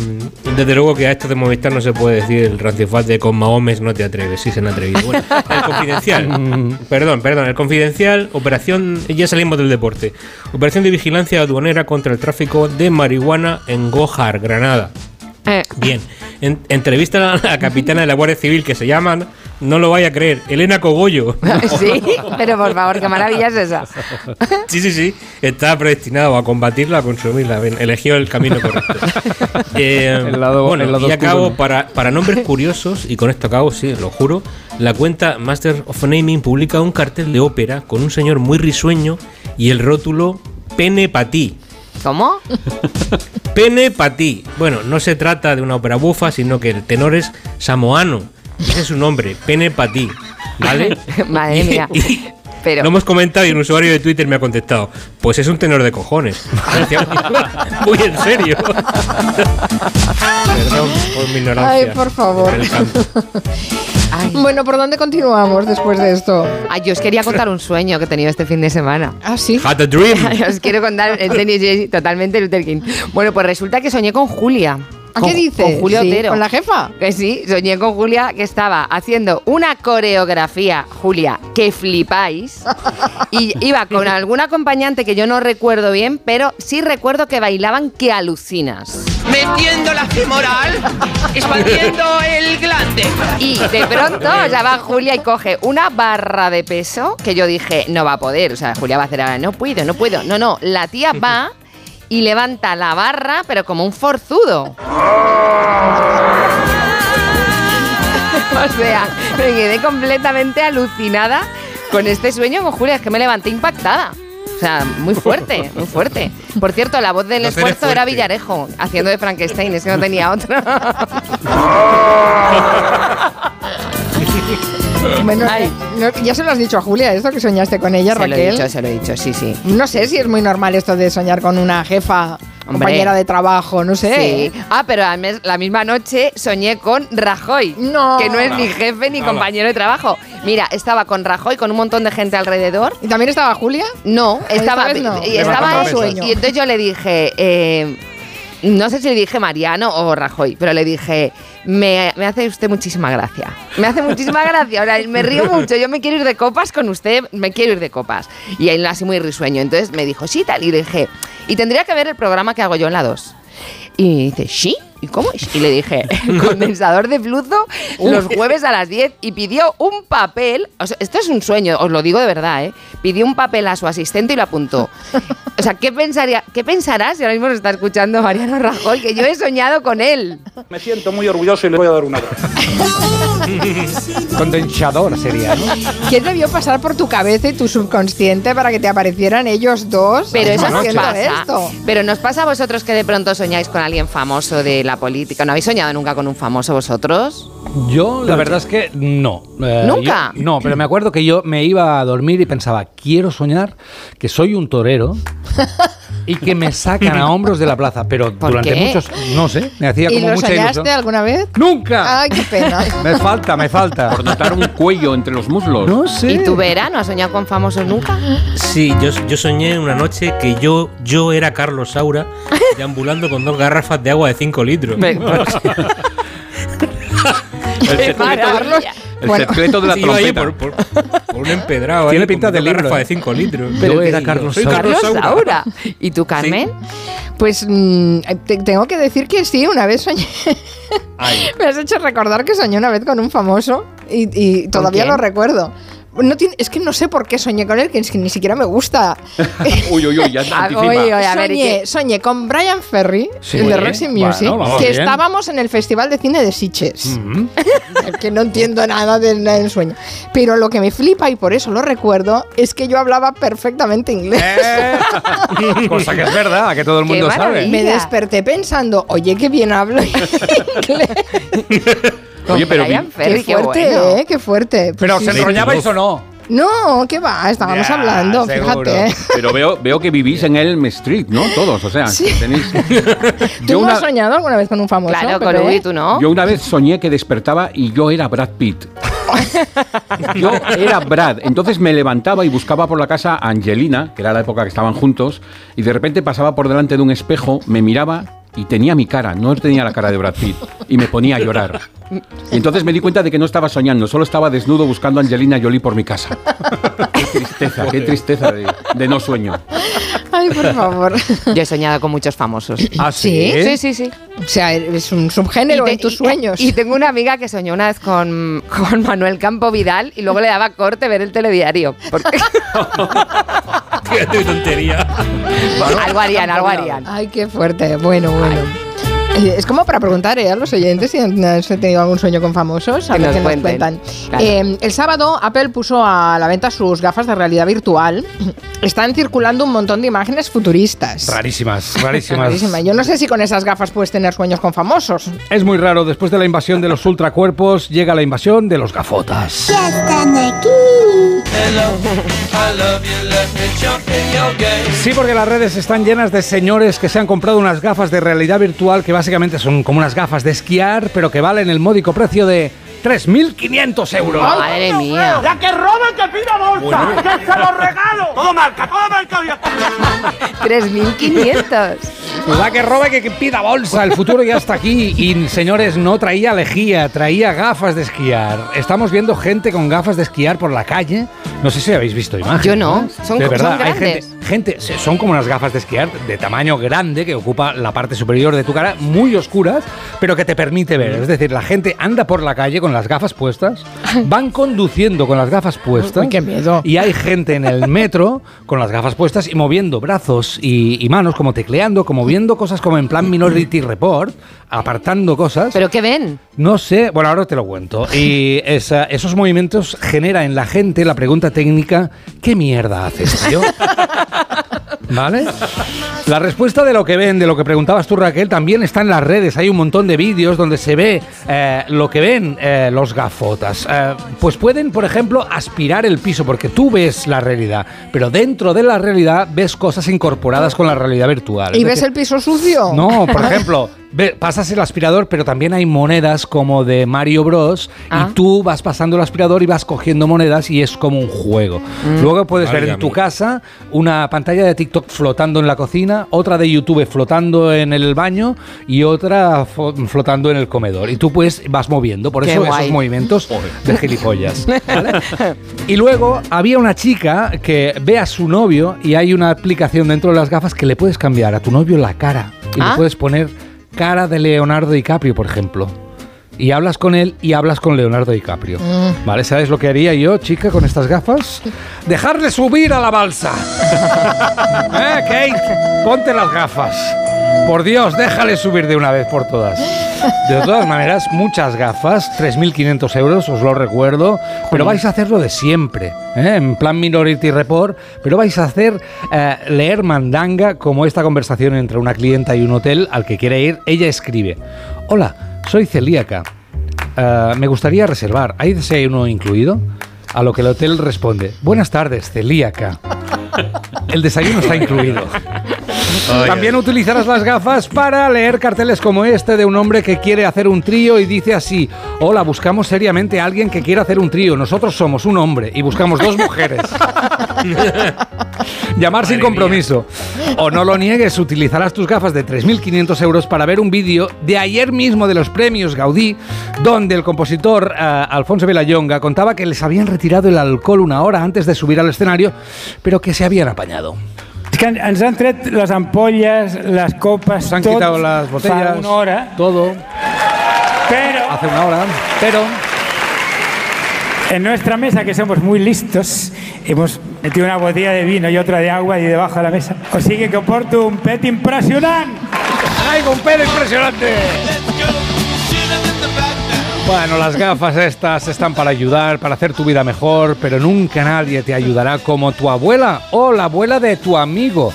desde luego que a esto de Movistar no se puede decir el rancifal de con Mahomes no te atreves, sí se han atrevido. Bueno, el confidencial. [LAUGHS] perdón, perdón, el confidencial, operación, ya salimos del deporte. Operación de vigilancia aduanera contra el tráfico de marihuana en Gojar, Granada. Eh, Bien, En- entrevista a la capitana de la Guardia Civil que se llama, no lo vaya a creer, Elena Cogollo. [LAUGHS] sí, pero por favor, qué maravilla es esa. [LAUGHS] Sí, sí, sí. Está predestinado a combatirla, a consumirla. Bien, eligió el camino correcto. [LAUGHS] Eh, El lado- bueno, el lado y acabo, para, para nombres curiosos, y con esto acabo, sí, lo juro, la cuenta Master of Naming publica un cartel de ópera con un señor muy risueño y el rótulo Pene Patí. ¿Cómo? Pene Patí. Bueno, no se trata de una ópera bufa, sino que el tenor es samoano. Ese es su nombre, Pene Patí. ¿Vale? [LAUGHS] Madre mía. Y- Pero, Lo hemos comentado y un usuario de Twitter me ha contestado. Pues es un tenor de cojones. [LAUGHS] Muy en serio. [LAUGHS] Perdón por mi ignorancia. Ay, por favor. Ay, Bueno, ¿por dónde continuamos después de esto? ay, yo os quería contar un sueño que he tenido este fin de semana. Ah, sí. Had a dream. Os quiero contar el tenis totalmente Luther King. Bueno, pues resulta que soñé con Julia. ¿A Con- qué dices? Con Julia Sí, Otero. ¿Con la jefa? Que sí, soñé con Julia que estaba haciendo una coreografía, Julia, que flipáis. Y iba con algún acompañante que yo no recuerdo bien, pero sí recuerdo que bailaban que alucinas. Metiendo la femoral, expandiendo el glande. Y de pronto ya va Julia y coge una barra de peso que yo dije, no va a poder. O sea, Julia va a hacer ahora, no puedo, no puedo. No, no, la tía va y levanta la barra, pero como un forzudo. [LAUGHS] O sea, me quedé completamente alucinada con este sueño con Julia. Es que me levanté impactada. O sea, muy fuerte, muy fuerte. Por cierto, la voz del No esfuerzo era. Villarejo, haciendo de Frankenstein, es que no tenía otra. [LAUGHS] [LAUGHS] [LAUGHS] Bueno, Ay. eh, no, ya se lo has dicho a Julia, esto que soñaste con ella, se lo Raquel. he dicho, se lo he dicho, sí, sí. No sé si es muy normal esto de soñar con una jefa, compañera de trabajo, no sé. Sí. Ah, pero la misma noche soñé con Rajoy. No. Que no es ni jefe ni compañero de trabajo. Mira, estaba con Rajoy, con un montón de gente alrededor. ¿Y también estaba Julia? No, Esta estaba, no. y estaba. Y entonces yo le dije, eh, no sé si le dije Mariano o Rajoy, pero le dije, me, hace usted muchísima gracia. Me hace muchísima gracia. Ahora, me río mucho. Yo me quiero ir de copas con usted, me quiero ir de copas. Y él así muy risueño. Entonces me dijo, sí, tal. Y dije, y tendría que ver el programa que hago yo en la 2. Y dice, ¿sí? ¿Y cómo es? Y le dije, condensador de flujo los jueves a las 10 y pidió un papel. O sea, esto es un sueño, os lo digo de verdad, ¿eh? Pidió un papel a su asistente y lo apuntó. O sea, ¿qué, pensaría, ¿qué pensarás si ahora mismo nos está escuchando Mariano Rajoy? Que yo he soñado con él. Me siento muy orgulloso y le voy a dar un abrazo. Condensador sería, ¿no? ¿Qué debió pasar por tu cabeza y tu subconsciente para que te aparecieran ellos dos? Pero eso nos pasa. esto? Pero nos pasa a vosotros que de pronto soñáis con alguien famoso de la política. ¿No habéis soñado nunca con un famoso vosotros? Yo, la verdad es que no. Eh, ¿Nunca? yo- no, pero me acuerdo que yo me iba a dormir y pensaba, quiero soñar que soy un torero y que me sacan a [LAUGHS] hombros de la plaza. Pero ¿Por durante qué? muchos, no sé, me hacía ¿Y como lo mucha soñaste ilusión. alguna vez? ¡Nunca! Ay, qué pena. [LAUGHS] Me falta, me falta. Por notar un cuello entre los muslos. No sé. ¿Y tú, Vera, no has soñado con famosos nunca? Sí, yo, yo soñé una noche que yo, yo era Carlos Saura [LAUGHS] deambulando con dos garrafas de agua de 5 litros. El secreto, el bueno. secreto de la Sí, trompeta. por, por- por un empedrado. Tiene ahí, pinta de una libro, de 5 litros. Pero Yo era Carlos soy Saura. Carlos Saura. ¿Y tú, Carmen? Pues mm, te- tengo que decir que sí, una vez soñé. [LAUGHS] Me has hecho recordar que soñé una vez con un famoso y, y todavía quién? lo recuerdo. No tiene- es que no sé por qué soñé con él, que es que ni siquiera me gusta. [LAUGHS] Uy, uy, uy, ya te Ah, anticipa. oye, oye, a ver, ¿y soñé, soñé con Brian Ferry, Sí. el de Roxy bueno, Music, vamos que bien. estábamos en el Festival de Cine de Sitges. Mm. [LAUGHS] que no entiendo nada del, del sueño. Pero lo que me flipa, y por eso lo recuerdo, es que yo hablaba perfectamente inglés. Eh, [LAUGHS] Cosa que es verdad, que todo el mundo sabe. Me desperté pensando, oye, qué bien hablo inglés. Oye, pero Brian vi- Ferry, qué qué fuerte, bueno. ¿eh? Qué fuerte. Pero se sí, enrollabais o no. No, ¿qué va? Estábamos Ya, hablando, seguro. fíjate. pero veo, veo que vivís en Elm Street, ¿no? Todos, o sea, Sí. tenéis... [LAUGHS] ¿Tú no una, has soñado alguna vez con un famoso? Claro, Pepe? con Uy, tú no. yo una vez soñé que despertaba y yo era Brad Pitt. [LAUGHS] Yo era Brad, entonces me levantaba y buscaba por la casa a Angelina, que era la época que estaban juntos, y de repente pasaba por delante de un espejo, me miraba y tenía mi cara, no tenía la cara de Brad Pitt, y me ponía a llorar. Entonces me di cuenta de que no estaba soñando, solo estaba desnudo buscando a Angelina Jolie por mi casa. Qué tristeza, qué tristeza de no sueño. [LAUGHS] Ay, por [LAUGHS] favor. Yo he soñado con muchos famosos. ¿Ah, sí? Sí, sí, sí. O sea, es un subgénero te- en tus sueños. Y tengo una amiga que soñó una vez con, con Manuel Campo Vidal y luego le daba corte ver el telediario. Porque [LAUGHS] Qué tontería. algo harían, algo harían. Ay, qué fuerte. Bueno, bueno. Es como para preguntar ¿eh? a los oyentes si han tenido algún sueño con famosos, a Que ver nos qué nos cuentan. Claro. Eh, el sábado Apple puso a la venta sus gafas de realidad virtual. Están circulando un montón de imágenes futuristas. Rarísimas, [LAUGHS] rarísimas. Rarísima. Yo no sé si con esas gafas puedes tener sueños con famosos. Es muy raro, después de la invasión de los ultracuerpos, llega la invasión de los gafotas. Ya están aquí. Sí, porque las redes están llenas de señores que se han comprado unas gafas de realidad virtual que básicamente son como unas gafas de esquiar, pero que valen el módico precio de 3.500 euros. Madre mía. La que roba que pida bolsa. Que se lo regalo. Todo marca, todo marca. 3.500. La que roba que, que pida bolsa, el futuro ya está aquí. Y señores, no traía lejía, traía gafas de esquiar. Estamos viendo gente con gafas de esquiar por la calle. No sé si habéis visto imágenes. Yo no. Son- de son verdad, hay grandes. gente, gente, son como unas gafas de esquiar de tamaño grande que ocupa la parte superior de tu cara, muy oscuras, pero que te permite ver. Es decir, la gente anda por la calle con las gafas puestas, van conduciendo con las gafas puestas. Uy, qué miedo. Y hay gente en el metro con las gafas puestas y moviendo brazos y, y manos, como tecleando, como viendo cosas como en plan Minority Report, apartando cosas. ¿Pero qué ven? No sé, bueno, ahora te lo cuento. Y esa- esos movimientos genera en la gente la pregunta técnica, ¿qué mierda haces, tío? [LAUGHS] ¿Vale? La respuesta de lo que ven, de lo que preguntabas tú, Raquel, también está en las redes. Hay un montón de vídeos donde se ve eh, lo que ven eh, los gafotas. Eh, pues pueden, por ejemplo, aspirar el piso, porque tú ves la realidad, pero dentro de la realidad ves cosas incorporadas con la realidad virtual. ¿Y Es ves decir, el piso sucio? no, por [LAUGHS] ejemplo, pasas el aspirador, pero también hay monedas como de Mario Bros. Ah. Y tú vas pasando el aspirador y vas cogiendo monedas y es como un juego. Mm. Luego puedes ver en tu casa una pantalla de TikTok flotando en la cocina, otra de YouTube flotando en el baño y otra flotando en el comedor. Y tú pues vas moviendo, por Qué eso guay. esos movimientos [LAUGHS] de gilipollas. [LAUGHS] ¿vale? Y luego había una chica que ve a su novio y hay una aplicación dentro de las gafas que le puedes cambiar a tu novio la cara. Y Ah. le puedes poner cara de Leonardo DiCaprio, por ejemplo. Y hablas con él y hablas con Leonardo DiCaprio. Mm. ¿Vale? ¿Sabes lo que haría yo, chica, con estas gafas? Dejarle subir a la balsa. [LAUGHS] ¿Eh, Kate? Ponte las gafas. Por Dios, déjale subir de una vez por todas. De todas maneras, muchas gafas, 3.500 euros, os lo recuerdo, pero vais a hacerlo de siempre, ¿eh? en plan Minority Report, pero vais a hacer eh, leer mandanga como esta conversación entre una clienta y un hotel al que quiere ir. Ella escribe, hola, soy celíaca, Eh, me gustaría reservar, ¿hay desayuno incluido? A lo que el hotel responde, buenas tardes, celíaca. El desayuno está incluido. También utilizarás las gafas para leer carteles como este de un hombre que quiere hacer un trío y dice así, hola, buscamos seriamente a alguien que quiera hacer un trío. Nosotros somos un hombre y buscamos dos mujeres. [LAUGHS] [LAUGHS] Llamar sin compromiso. O no lo niegues, utilizarás tus gafas de 3.500 euros para ver un vídeo de ayer mismo de los premios Gaudí, donde el compositor eh, Alfonso Villayonga contaba que les habían retirado el alcohol una hora antes de subir al escenario, pero que se habían apañado. És que ens han tret les ampolles, les copes, S'han tot quitado las botellas, fa una hora. todo. Pero... Hace una hora, pero... En nuestra mesa, que somos muy listos, hemos metido una botella de vino y otra de agua y debajo de la mesa. O sigui que porto un pet impressionant. ¡Ay, un pelo impresionante! Bueno, las gafas estas están para ayudar, para hacer tu vida mejor, pero nunca nadie te ayudará como tu abuela o la abuela de tu amigo.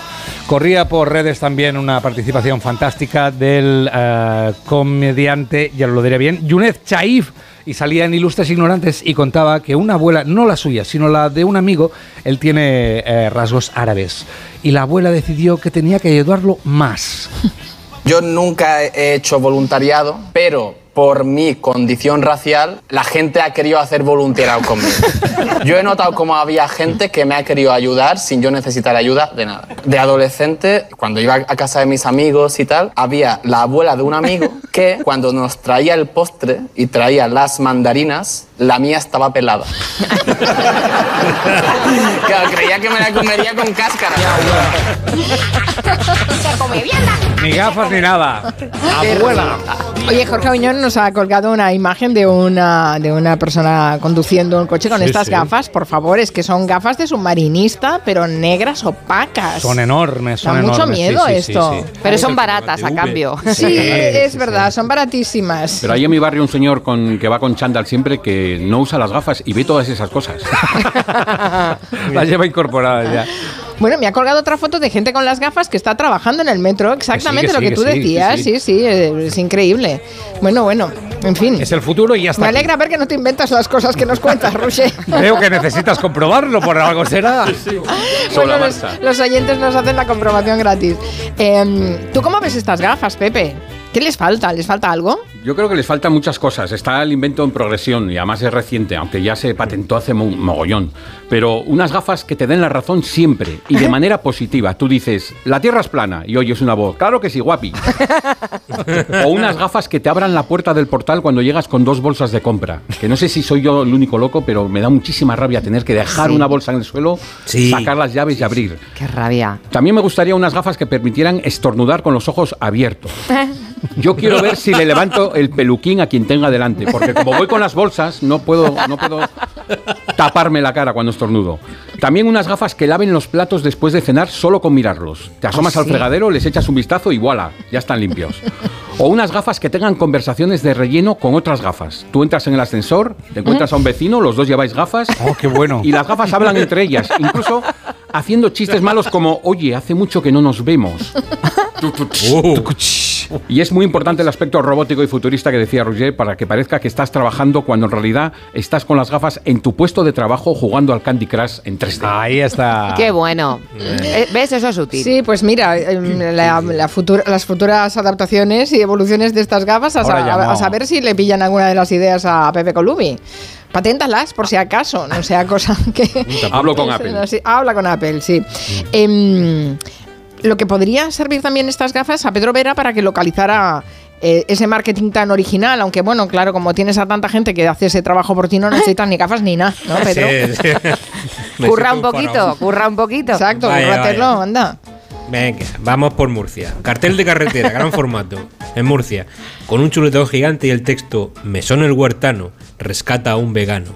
Corría por redes también una participación fantástica del eh, comediante, ya lo diré bien, Yunez Chaif, y salía en Ilustres Ignorantes y contaba que una abuela, no la suya, sino la de un amigo, él tiene eh, rasgos árabes, y la abuela decidió que tenía que ayudarlo más. Yo nunca he hecho voluntariado, pero por mi condición racial, la gente ha querido hacer voluntariado conmigo. [LAUGHS] Yo he notado como había gente que me ha querido ayudar sin yo necesitar ayuda de nada. De adolescente, cuando iba a casa de mis amigos y tal, había la abuela de un amigo que cuando nos traía el postre y traía las mandarinas, la mía estaba pelada. [LAUGHS] Claro, creía que me la comería con cáscara. Ni gafas ni nada. Abuela. Oye, Jorge Aviñón nos ha colgado una imagen de una, de una persona conduciendo un coche con Sí, estas sí. gafas. Por favor, es que son gafas de submarinista, pero negras opacas. Son enormes, son Da mucho enormes. Miedo sí, sí, esto. sí. Pero son baratas a cambio. Sí, es verdad, son baratísimas. Pero hay en mi barrio un señor con, que va con chándal siempre que no usa las gafas y ve todas esas cosas. [LAUGHS] La lleva incorporada ya. Bueno, me ha colgado otra foto de gente con las gafas que está trabajando en el metro, exactamente que lo sí, que que tú sí, que decías. sí. Sí, sí, eh, es increíble. Bueno, bueno, en fin. Es el futuro y ya está. Me aquí. alegra ver que no te inventas las cosas que nos cuentas, Roger. [LAUGHS] Veo que necesitas comprobarlo, por algo será. [LAUGHS] Bueno, los, los oyentes nos hacen la comprobación gratis. Em, ¿Tú cómo ves estas gafas, Pepe? ¿Qué les falta? ¿Les falta algo? Yo creo que les faltan muchas cosas. Está el invento en progresión y además es reciente, aunque ya se patentó hace mo- mogollón. Pero unas gafas que te den la razón siempre y de manera positiva. Tú dices, la Tierra es plana y oyes una voz, claro que sí, guapi. [LAUGHS] o unas gafas que te abran la puerta del portal cuando llegas con dos bolsas de compra. Que no sé si soy yo el único loco, pero me da muchísima rabia tener que dejar Sí. una bolsa en el suelo, Sí. sacar las llaves y abrir. Qué rabia. También me gustaría unas gafas que permitieran estornudar con los ojos abiertos. [LAUGHS] Yo quiero ver si le levanto el peluquín a quien tenga delante, porque como voy con las bolsas, no puedo, no puedo taparme la cara cuando estornudo. También unas gafas que laven los platos después de cenar solo con mirarlos. Te asomas ¿Ah, al fregadero, les echas un vistazo y voilà, ya están limpios. O unas gafas que tengan conversaciones de relleno con otras gafas. Tú entras en el ascensor, te encuentras a un vecino, los dos lleváis gafas. Oh, qué bueno. Y las gafas hablan entre ellas, incluso haciendo chistes malos como, oye, hace mucho que no nos vemos. Y es muy importante el aspecto robótico y futurista que decía Roger para que parezca que estás trabajando cuando en realidad estás con las gafas en tu puesto de trabajo jugando al Candy Crush en 3D. Ahí está. Qué bueno. Eh, ¿Ves? Eso es útil. Sí, pues mira, em, la- la futura- las futuras adaptaciones y evoluciones de estas gafas, a, saber si le pillan alguna de las ideas a Pepe Colubi. Paténtalas por si acaso, no sea cosa [LAUGHS] que... Hablo con [LAUGHS] Apple. Habla con Apple, sí. Em, lo que podría servir también estas gafas a Pedro Vera para que localizara eh, ese marketing tan original, aunque bueno, claro, como tienes a tanta gente que hace ese trabajo por ti, no necesitas ni gafas ni nada, ¿no, [LAUGHS] Pedro? Sí, sí. [LAUGHS] Curra un poquito, curra un poquito. Exacto, Vaya, vaya. anda. Venga, vamos por Murcia. Cartel de carretera, gran [LAUGHS] formato, en Murcia, con un chuletón gigante y el texto Mesón el huertano, rescata a un vegano.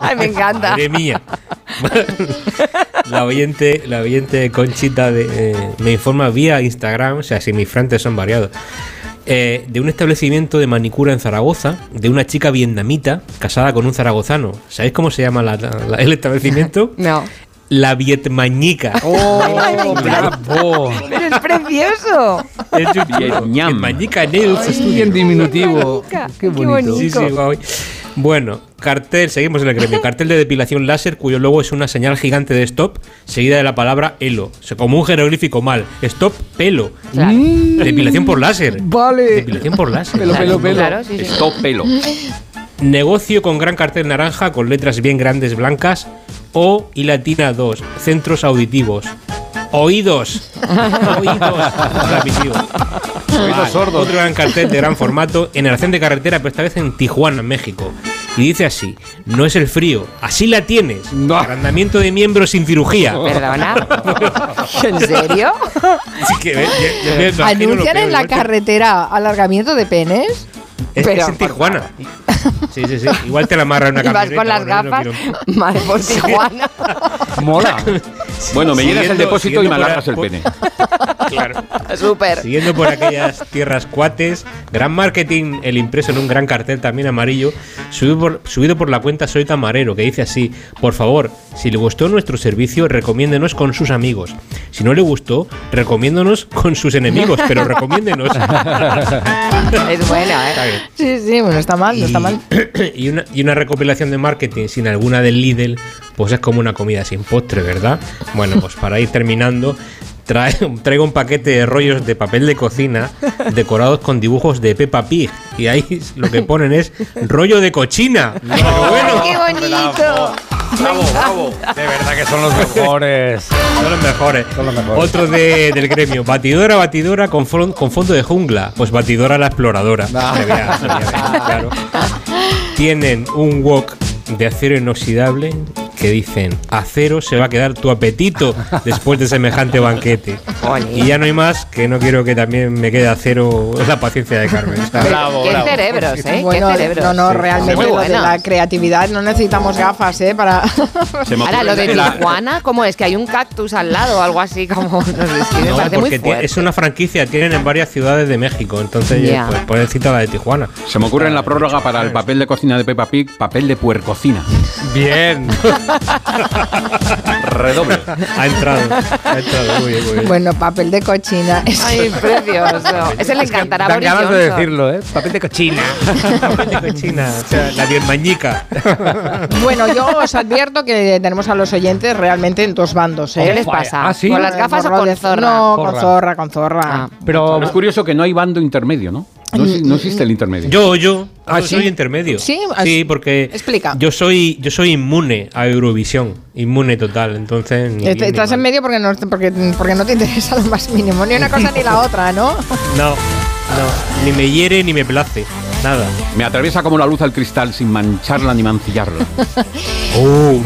Ay, me encanta. Madre mía. La oyente, la oyente Conchita de, eh, me informa vía Instagram, o sea, si mis frantes son variados, eh, de un establecimiento de manicura en Zaragoza, de una chica vietnamita casada con un zaragozano. ¿Sabéis cómo se llama la- la- el establecimiento? [LAUGHS] No. La Vietmañica. Me encanta. bravo. Pero es precioso. Es. Vietmañica Nails Studio. Bien diminutivo. Qué bonito. Sí, sí, guau. Bueno, cartel, seguimos en el gremio. Cartel de depilación láser cuyo logo es una señal gigante de stop seguida de la palabra elo. O sea, como un jeroglífico mal. Stop, pelo. Claro. Depilación por láser. Vale. Depilación por láser. Pelo, pelo, pelo. Claro, sí, sí. Stop pelo. negocio con gran cartel naranja con letras bien grandes blancas o y latina 2, centros auditivos. [LAUGHS] Oídos. Oídos. Oídos sordos. Otro gran cartel de gran formato en el de carretera, pero esta vez en Tijuana, México. Y dice así: No es el frío, así la tienes. Agrandamiento de miembros sin cirugía. ¿Perdona? [LAUGHS] ¿En serio? Así que, me imagino lo ¿Anuncian en la carretera alargamiento de penes? Es, Pero, es en Tijuana. [LAUGHS] Sí, sí, sí. Igual te la amarra en una Y vas con las no gafas. Madre por Tijuana. [LAUGHS] Mola. Bueno, me llenas el depósito y me alargas el pene. [LAUGHS] Claro. Súper. Siguiendo por aquellas tierras cuates, gran marketing, el impreso en un gran cartel también amarillo, subido por, subido por la cuenta Soy Tamarero, que dice así, por favor, si le gustó nuestro servicio, recomiéndenos con sus amigos. Si no le gustó, recomiéndonos con sus enemigos, pero recomiéndenos. Es buena, Está ¿eh? Sí, sí, bueno, está mal, no está mal. [CLEARS THROAT] y, una, y una recopilación de marketing sin alguna del Lidl, pues es como una comida sin postre, ¿verdad? Bueno, pues para ir terminando, trae, [LAUGHS] traigo un paquete de rollos de papel de cocina decorados con dibujos de Peppa Pig. Y ahí lo que ponen es rollo de cochina. [LAUGHS] Pero bueno, ¡Qué bonito! Bravo, bravo. De verdad que son los mejores. son los mejores. Son los mejores. Otro de- del gremio. Batidora, batidora con, fon- con fondo de jungla. Pues batidora la exploradora. Ah. Se vea, se vea, claro. Tienen un wok de acero inoxidable que dicen acero se va a quedar tu apetito después de semejante banquete. Y ya no hay más, que no quiero que también me quede acero la paciencia de Carmen. [LAUGHS] Bravo, Qué bravo. cerebros, ¿eh? Bueno, Qué cerebros. no, no, realmente de la creatividad no necesitamos gafas, ¿eh? Para... [LAUGHS] Ahora, lo de Tijuana, ¿cómo es? Que hay un cactus al lado o algo así, como. [LAUGHS] No sé, es que me No, parece muy porque es una franquicia, tienen en varias ciudades de México, entonces Ya. pues, pueden citar la de Tijuana. Se me ocurre en la prórroga para el papel de cocina de Peppa Pig, papel de puercocina. Bien. Redoble. Ha entrado, ha entrado, muy bien, muy bien. Bueno, papel de cochina. Ay, precioso. Ese le encantará a Boris de decirlo, ¿eh? Papel de cochina. [LAUGHS] Papel de cochina, o sea, la birmañica. Bueno, yo os advierto que tenemos a los oyentes realmente en dos bandos, ¿eh? ¿Qué les pasa? ¿Ah, sí? ¿Con las gafas o con de- zorra? No, con Zorra. zorra, con zorra. Pero Es curioso que no hay bando intermedio, ¿no? No, no existe el intermedio. Yo, yo, ¿Ah, yo sí? soy intermedio. Sí, sí, porque Explica. yo soy, yo soy inmune a Eurovisión, inmune total, entonces. ni Est- bien ni Estás en medio porque no, porque, porque no te interesa lo más mínimo, ni una cosa ni la otra, ¿no? No, no, ni me hiere ni me place, nada. Me atraviesa como la luz al cristal sin mancharla ni mancillarla. [LAUGHS]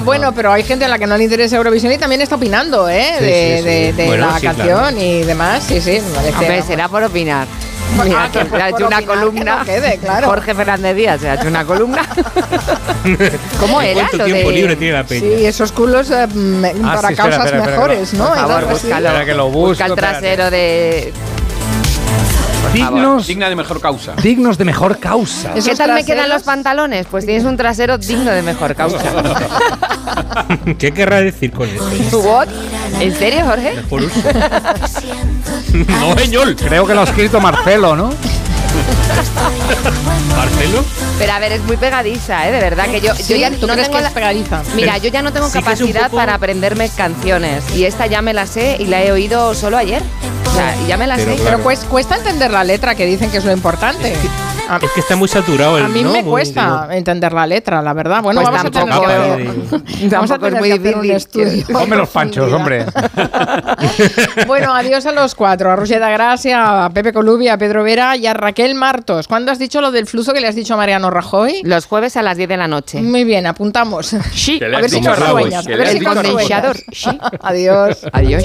Bueno, pero hay gente a la que no le interesa Eurovisión y también está opinando, ¿eh? Sí, de sí, sí. de- de Bueno, la sí, canción claro. y demás. Sí, sí, me parece. Hombre, será por opinar. Mira, Ah, ha hecho una que columna. no quede, claro. Jorge Fernández Díaz se ha hecho una columna. [LAUGHS] ¿Cómo era ¿Cuánto lo tiempo de- libre tiene la peña? Sí, esos culos eh, Ah, para sí, causas espera, espera, mejores, ¿no? Por Y favor, búscalo. Espera que lo busco, Busca el espérate. trasero de. dignos, Digna de mejor causa. dignos de mejor causa. ¿Qué tal me quedan los pantalones? Pues tienes un trasero digno de mejor causa. [LAUGHS] ¿Qué querrá decir con esto? ¿What? ¿En serio, Jorge? Mejor uso. [LAUGHS] [LAUGHS] no, señor. Creo que lo ha escrito Marcelo, ¿no? [LAUGHS] Marcelo. Pero a ver, es muy pegadiza, ¿eh? De verdad que yo, yo ya ¿tú no crees tengo que la- es pegadiza? Mira, yo ya no tengo Sí capacidad poco- para aprenderme canciones. Y esta ya me la sé y la he oído solo ayer. O sea, y ya me la Pero sé. claro. Pero cues- cuesta entender la letra que dicen que es lo importante. A, Es que está muy saturado el a mí ¿no? me Muy- cuesta entender la letra, la verdad. Bueno, Pues vamos a tener [LAUGHS] tampoco- que vamos a Tampoco es tener muy que hacer un estudio. [LAUGHS] Ponme los panchos, hombre. [LAUGHS] Bueno, adiós a los cuatro. A Roger da Gracia, a Pepe Colubi, a Pedro Vera y a Raquel Martos. ¿Cuándo has dicho lo del fluso que le has dicho a Mariano Rajoy? Los jueves a las 10 de la noche. Muy bien, apuntamos. Sí, A ver si nos sueñas. A ver si nos sueñas. Adiós. Adiós.